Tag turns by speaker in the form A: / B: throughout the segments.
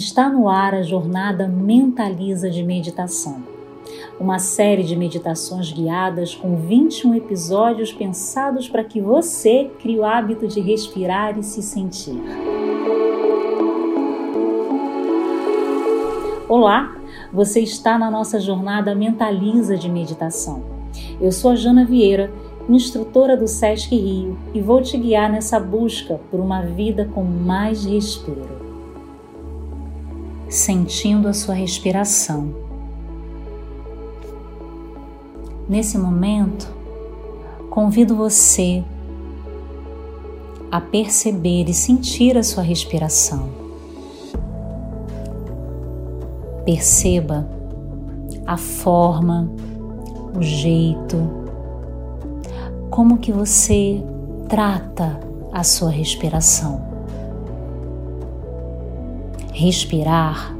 A: Está no ar a jornada Mentaliza de Meditação, uma série de meditações guiadas com 21 episódios pensados para que você crie o hábito de respirar e se sentir. Olá, você está na nossa jornada Mentaliza de Meditação. Eu sou a Jana Vieira instrutora do SESC Rio, e vou te guiar nessa busca por uma vida com mais respiro. Sentindo a sua respiração. Nesse momento, convido você a perceber e sentir a sua respiração. Perceba a forma, o jeito, como que você trata a sua respiração. Respirar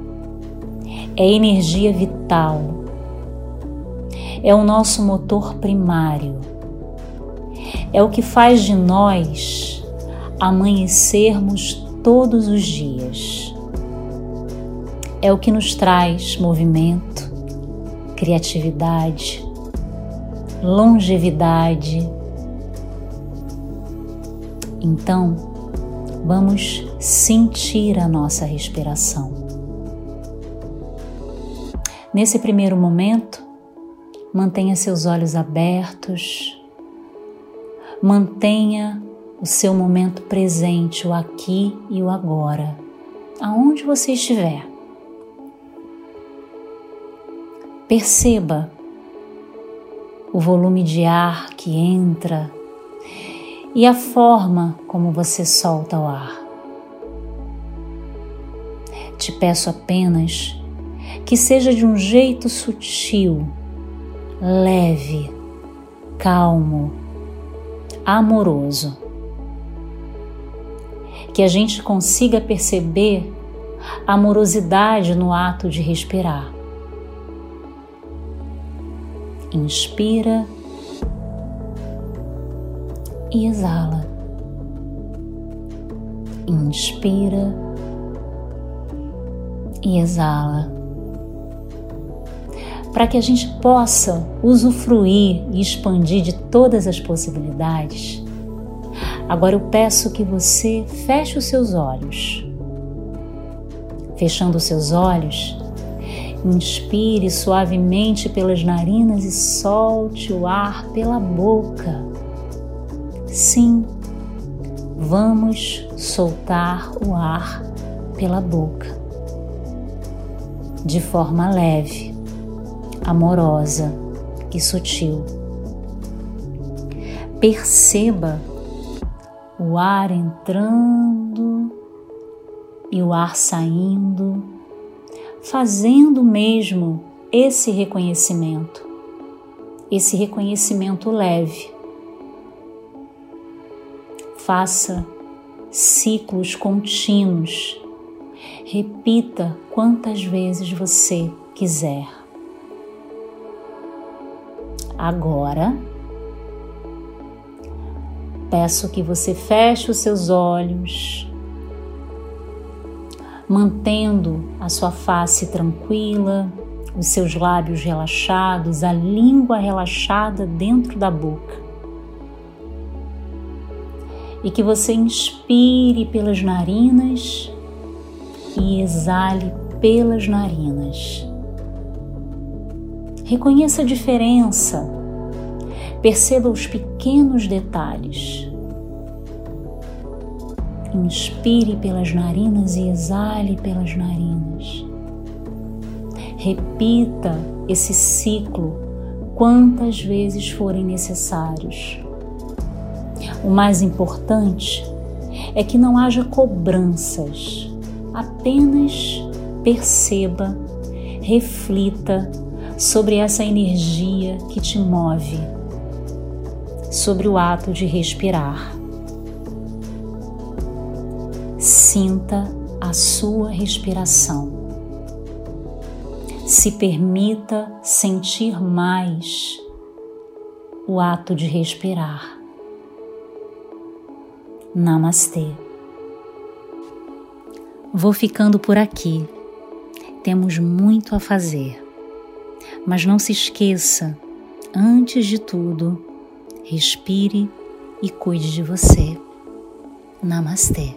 A: é energia vital, é o nosso motor primário, é o que faz de nós amanhecermos todos os dias. É o que nos traz movimento, criatividade, longevidade, então, vamos sentir a nossa respiração. Nesse primeiro momento, mantenha seus olhos abertos, mantenha o seu momento presente, o aqui e o agora, aonde você estiver. Perceba o volume de ar que entra e a forma como você solta o ar. Te peço apenas que seja de um jeito sutil, leve, calmo, amoroso. Que a gente consiga perceber a amorosidade no ato de respirar. Inspira e exala. Inspira e exala. Para que a gente possa usufruir e expandir de todas as possibilidades, agora eu peço que você feche os seus olhos. Fechando os seus olhos, inspire suavemente pelas narinas e solte o ar pela boca. Sim, vamos soltar o ar pela boca, de forma leve, amorosa e sutil. Perceba o ar entrando e o ar saindo, fazendo mesmo esse reconhecimento, esse reconhecimento leve faça ciclos contínuos. Repita quantas vezes você quiser. Agora, peço que você feche os seus olhos, mantendo a sua face tranquila, os seus lábios relaxados, a língua relaxada dentro da boca e que você inspire pelas narinas e exale pelas narinas. Reconheça a diferença, perceba os pequenos detalhes. Inspire pelas narinas e exale pelas narinas. Repita esse ciclo quantas vezes forem necessários. O mais importante é que não haja cobranças, apenas perceba, reflita sobre essa energia que te move, sobre o ato de respirar. Sinta a sua respiração. Se permita sentir mais o ato de respirar. Namastê. Vou ficando por aqui. Temos muito a fazer. Mas não se esqueça, antes de tudo, respire e cuide de você. Namastê.